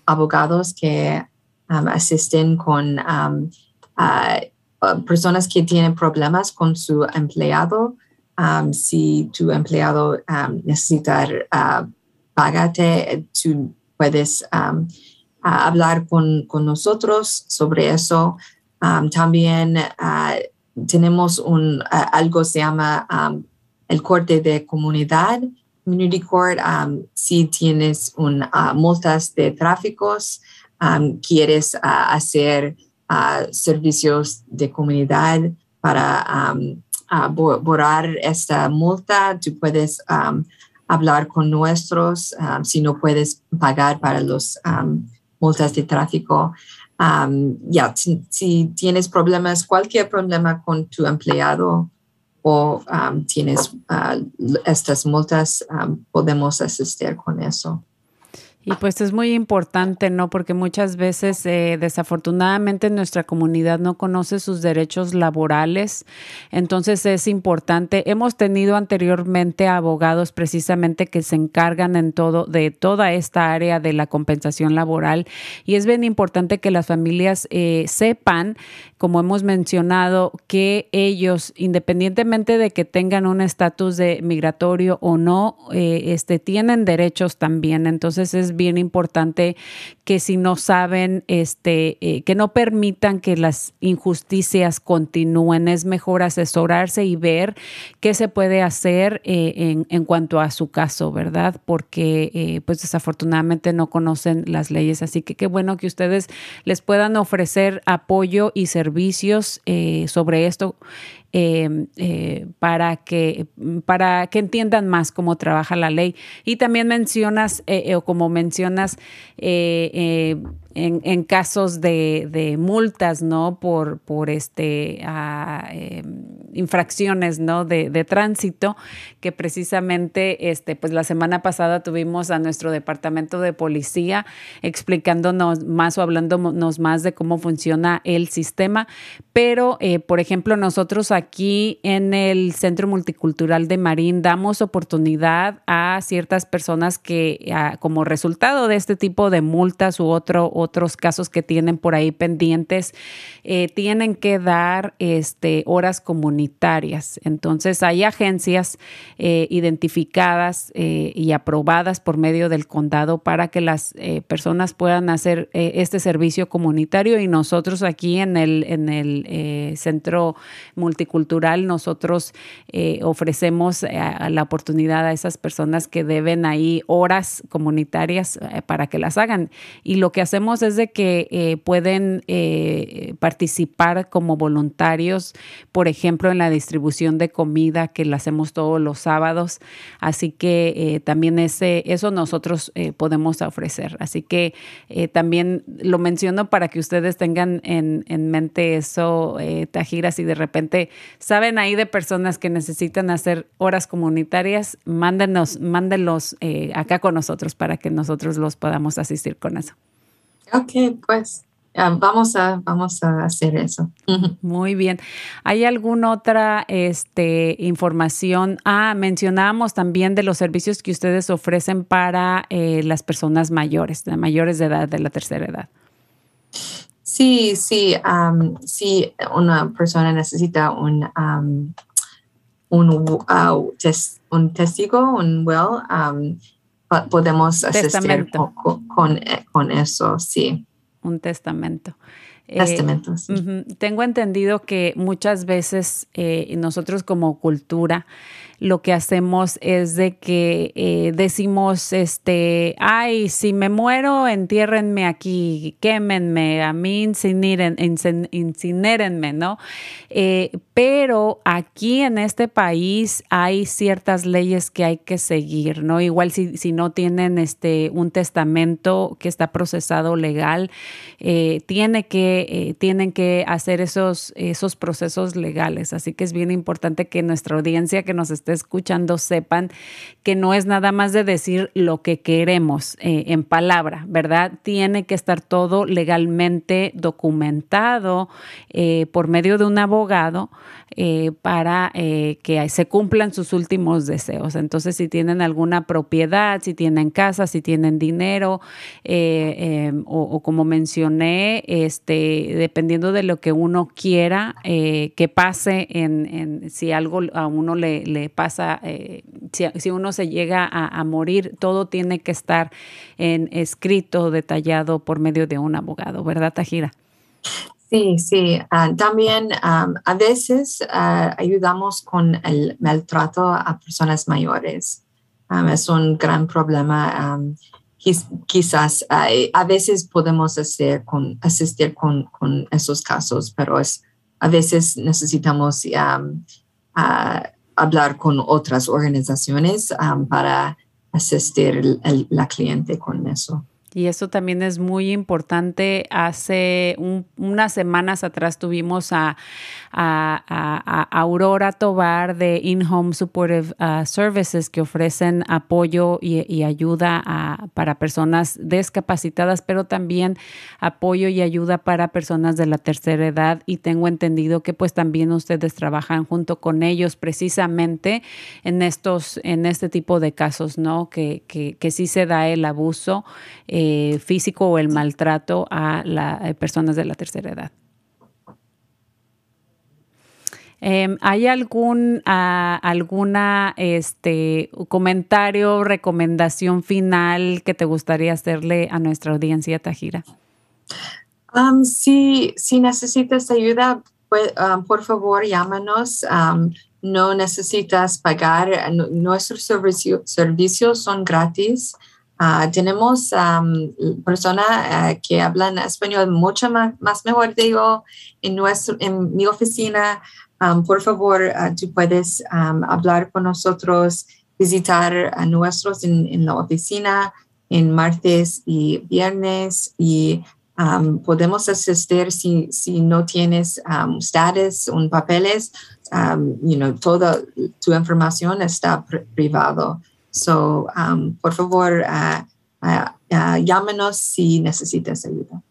abogados que asisten con ah, personas que tienen problemas con su empleado. si tu empleado necesita uh, tú puedes hablar con, con, nosotros sobre eso. también tenemos un, algo se llama el corte de comunidad Community Court, um, si tienes un, uh, multas de tráficos, um, quieres uh, hacer uh, servicios de comunidad para um, borrar esta multa, tú puedes hablar con nuestros si no puedes pagar para los multas de tráfico. ya, si, tienes problemas, cualquier problema con tu empleado, o um, tienes uh, estas multas, um, podemos asistir con eso. Y pues es muy importante, ¿no? Porque muchas veces, eh, desafortunadamente, nuestra comunidad no conoce sus derechos laborales. Entonces es importante. Hemos tenido anteriormente abogados precisamente que se encargan en todo, de toda esta área de la compensación laboral. Y es bien importante que las familias eh, sepan, como hemos mencionado, que ellos, independientemente de que tengan un estatus de migratorio o no, eh, este, tienen derechos también. Entonces es bien importante que si no saben, este, eh, que no permitan que las injusticias continúen. Es mejor asesorarse y ver qué se puede hacer eh, en, en, cuanto a su caso, ¿verdad? Porque pues desafortunadamente no conocen las leyes. Así que qué bueno que ustedes les puedan ofrecer apoyo y servicios sobre esto Em, eh, para, que, para que entiendan más cómo trabaja la ley. Y también mencionas, eh, eh, o como mencionas, en, casos de, multas, ¿no? Por, por este, ah, em, infracciones, ¿no? De, tránsito, que precisamente, este, pues la semana pasada tuvimos a nuestro departamento de policía explicándonos más o hablándonos más de cómo funciona el sistema. Pero, por ejemplo, nosotros aquí en el Centro Multicultural de Marín damos oportunidad a ciertas personas que como resultado de este tipo de multas u otro, otros casos que tienen por ahí pendientes, eh, tienen que dar este, horas comunitarias. Entonces hay agencias eh, identificadas eh, y aprobadas por medio del condado para que las personas puedan hacer este servicio comunitario y nosotros aquí en el, en el Centro Multicultural cultural, nosotros ofrecemos la oportunidad a esas personas que deben ahí horas comunitarias para que las hagan. Y lo que hacemos es de que pueden participar como voluntarios, por ejemplo, en la distribución de comida que la hacemos todos los sábados. Así que también ese, eso nosotros podemos ofrecer. Así que también lo menciono para que ustedes tengan en, en mente eso, Tajiras, y de repente saben ahí de personas que necesitan hacer horas comunitarias, mándenos, mándenlos eh, acá con nosotros para que nosotros los podamos asistir con eso. Ok, pues vamos, a, vamos a hacer eso. Muy bien. ¿Hay alguna otra este, información? Ah, mencionábamos también de los servicios que ustedes ofrecen para eh, las personas mayores, de mayores de edad, de la tercera edad. Sí, sí, si una persona necesita un, un, uh, un testigo, un will, podemos asistir con, con, eso, sí. Un testamento. testamentos. Tengo entendido que muchas veces nosotros como cultura lo que hacemos es de que eh, decimos, este, ay, si me muero, entiérrenme aquí, quémenme, a mí incinérenme, ¿no? Eh, pero aquí en este país hay ciertas leyes que hay que seguir, ¿no? Igual si, si no tienen este, un testamento que está procesado legal, eh, tiene que, tienen que hacer esos, esos procesos legales. Así que es bien importante que nuestra audiencia que nos esté escuchando sepan que no es nada más de decir lo que queremos eh, en palabra, ¿verdad? Tiene que estar todo legalmente documentado eh, por medio de un abogado eh, para que se cumplan sus últimos deseos. Entonces, si tienen alguna propiedad, si tienen casa, si tienen dinero, em, o, como mencioné, este, dependiendo de lo que uno quiera que pase en, si algo a uno le, le pasa, si, uno se llega a, morir, todo tiene que estar en escrito, detallado por medio de un abogado, ¿verdad, Tajira? Sí, sí. Ah, también a veces ah, ayudamos con el maltrato a personas mayores. es un gran problema. quizás a veces podemos hacer con, asistir con, con, esos casos, pero es, a veces necesitamos hablar con otras organizaciones um, para asistir la cliente con eso. Y eso también es muy importante. Hace unas semanas atrás tuvimos a, Aurora Tobar de In-Home Supportive uh, Services que ofrecen apoyo y, ayuda para personas discapacitadas, pero también apoyo y ayuda para personas de la tercera edad. Y tengo entendido que pues también ustedes trabajan junto con ellos precisamente en estos, en este tipo de casos, ¿no? Que, que, sí se da el abuso. Eh, físico o el maltrato a las eh, personas de la tercera edad. Em, ¿Hay algún uh, alguna este comentario, recomendación final que te gustaría hacerle a nuestra audiencia, Tajira? Um, si, si necesitas ayuda, pues, um, por favor, llámanos. Um, no necesitas pagar. Nuestros servicios son gratis. Ah, tenemos personas ah, que hablan español mucho más, mejor, digo, en, nuestro, en mi oficina. Por favor, ah, tú puedes hablar con nosotros, visitar a nuestros en, la oficina en martes y viernes y podemos asistir si, si no tienes um, status, un papeles, you know, toda tu información está privado. So, um, por favor, uh, uh, uh, llámenos si necesitas ayuda.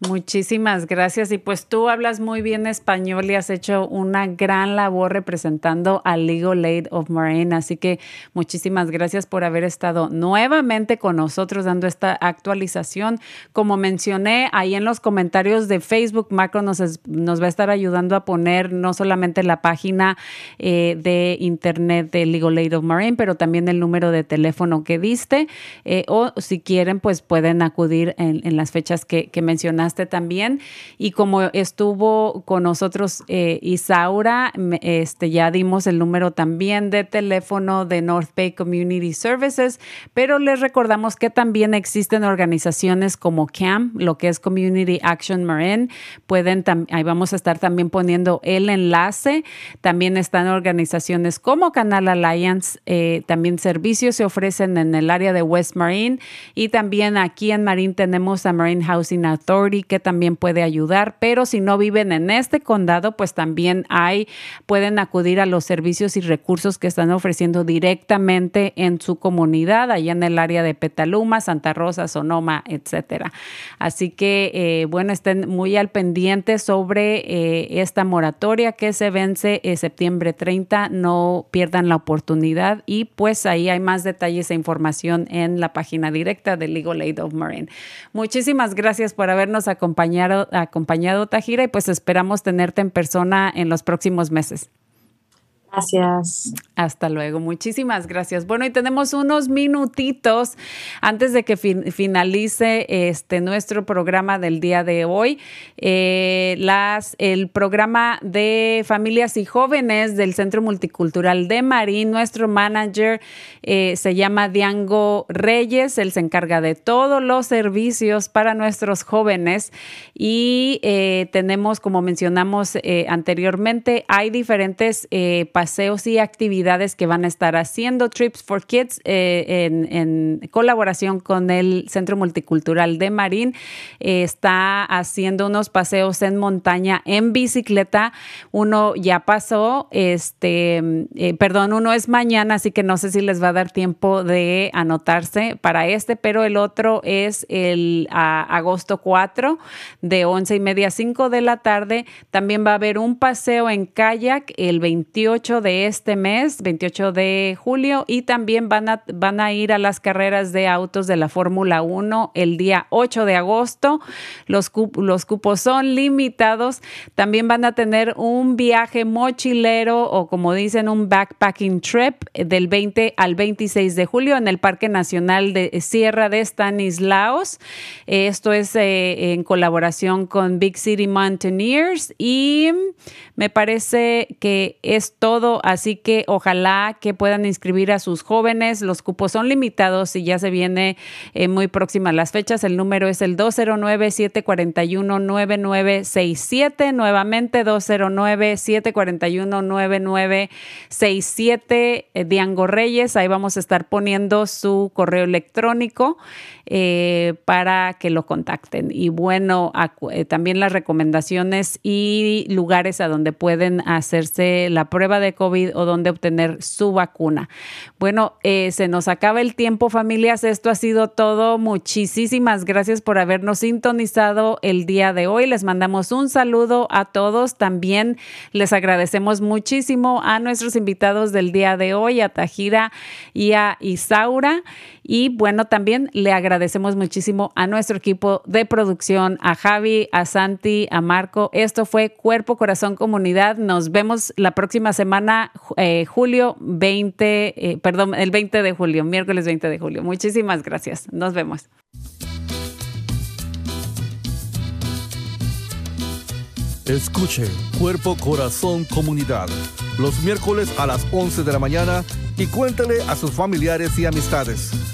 Muchísimas gracias. Y pues tú hablas muy bien español y has hecho una gran labor representando al Legal Aid of Marine. Así que muchísimas gracias por haber estado nuevamente con nosotros dando esta actualización. Como mencioné ahí en los comentarios de Facebook, Marco nos, nos va a estar ayudando a poner no solamente la página eh, de internet de Legal Aid of Marine, pero también el número de teléfono que diste. Eh, o si quieren, pues pueden acudir en, las fechas que mencionaste también. Y como estuvo con nosotros eh, Isaura, este, ya dimos el número también de teléfono de North Bay Community Services, pero les recordamos que también existen organizaciones como CAM, lo que es Community Action Marine. Pueden, ahí vamos a estar también poniendo el enlace. También están organizaciones como Canal Alliance, eh, también servicios se ofrecen en el área de West Marine y también aquí en Marine tenemos a Marine Housing Authority que también puede ayudar, pero si no viven en este condado, pues también hay, pueden acudir a los servicios y recursos que están ofreciendo directamente en su comunidad, allá en el área de Petaluma, Santa Rosa, Sonoma, etcétera. Así que, eh, bueno, estén muy al pendiente sobre eh, esta moratoria que se vence en septiembre 30, no pierdan la oportunidad y pues ahí hay más detalles e información en la página directa de Legal Aid of Marine. Muchísimas gracias por habernos acompañado, acompañado Tajira y pues esperamos tenerte en persona en los próximos meses. Gracias. Hasta luego. Muchísimas gracias. Bueno, y tenemos unos minutitos antes de que finalice este nuestro programa del día de hoy. Eh, el programa de familias y jóvenes del Centro Multicultural de Marín, nuestro manager eh, se llama Diango Reyes. Él se encarga de todos los servicios para nuestros jóvenes y eh, tenemos, como mencionamos anteriormente, hay diferentes paseos y actividades que van a estar haciendo Trips for Kids eh, en, colaboración con el Centro Multicultural de Marín. Eh, está haciendo unos paseos en montaña en bicicleta. Uno ya pasó, este, eh, perdón, uno es mañana, así que no sé si les va a dar tiempo de anotarse para este, pero el otro es el agosto 4 de 11 y media a 5 de la tarde. También va a haber un paseo en kayak el 28 de este mes, 28 de julio, y también van a, van a ir a las carreras de autos de la Fórmula 1 el día 8 de agosto. Los, los cupos son limitados. También van a tener un viaje mochilero o como dicen, un backpacking trip del 20 al 26 de julio en el Parque Nacional de Sierra de Stanislaos. Esto es eh, en colaboración con Big City Mountaineers y me parece que es todo, así que ojalá que puedan inscribir a sus jóvenes. Los cupos son limitados y ya se viene eh, muy próximas las fechas. El número es el 209-741-9967. Nuevamente 209-741-9967. Eh, Diango Reyes, ahí vamos a estar poniendo su correo electrónico eh, para que lo contacten. Y bueno, también las recomendaciones y lugares a donde pueden hacerse la prueba COVID o donde obtener su vacuna. Bueno, eh, se nos acaba el tiempo, familias. Esto ha sido todo. Muchísimas gracias por habernos sintonizado el día de hoy. Les mandamos un saludo a todos. También les agradecemos muchísimo a nuestros invitados del día de hoy, a Tajira y a Isaura. Y bueno, también le agradecemos muchísimo a nuestro equipo de producción, a Javi, a Santi, a Marco. Esto fue Cuerpo, Corazón, Comunidad. Nos vemos la próxima semana, eh, julio 20, eh, perdón, el 20 de julio, miércoles 20 de julio. Muchísimas gracias. Nos vemos. Escuche Cuerpo, Corazón, Comunidad los miércoles a las 11 de la mañana y cuéntale a sus familiares y amistades.